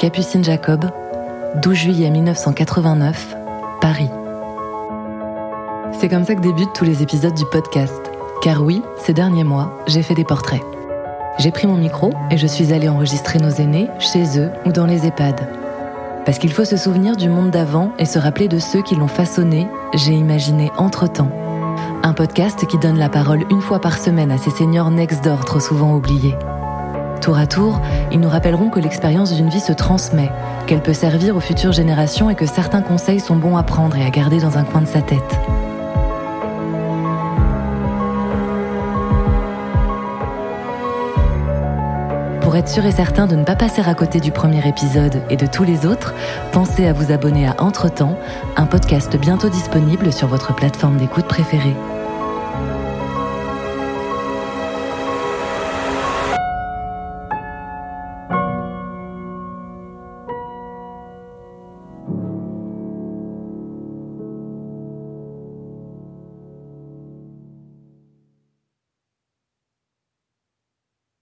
Capucine Jacob, 12 juillet 1989, Paris. C'est comme ça que débutent tous les épisodes du podcast. Car oui, ces derniers mois, j'ai fait des portraits. J'ai pris mon micro et je suis allée enregistrer nos aînés chez eux ou dans les EHPAD. Parce qu'il faut se souvenir du monde d'avant et se rappeler de ceux qui l'ont façonné, j'ai imaginé Entre-temps. Un podcast qui donne la parole une fois par semaine à ces seniors next door trop souvent oubliés. Tour à tour, ils nous rappelleront que l'expérience d'une vie se transmet, qu'elle peut servir aux futures générations et que certains conseils sont bons à prendre et à garder dans un coin de sa tête. Pour être sûr et certain de ne pas passer à côté du premier épisode et de tous les autres, pensez à vous abonner à Entretemps, un podcast bientôt disponible sur votre plateforme d'écoute préférée.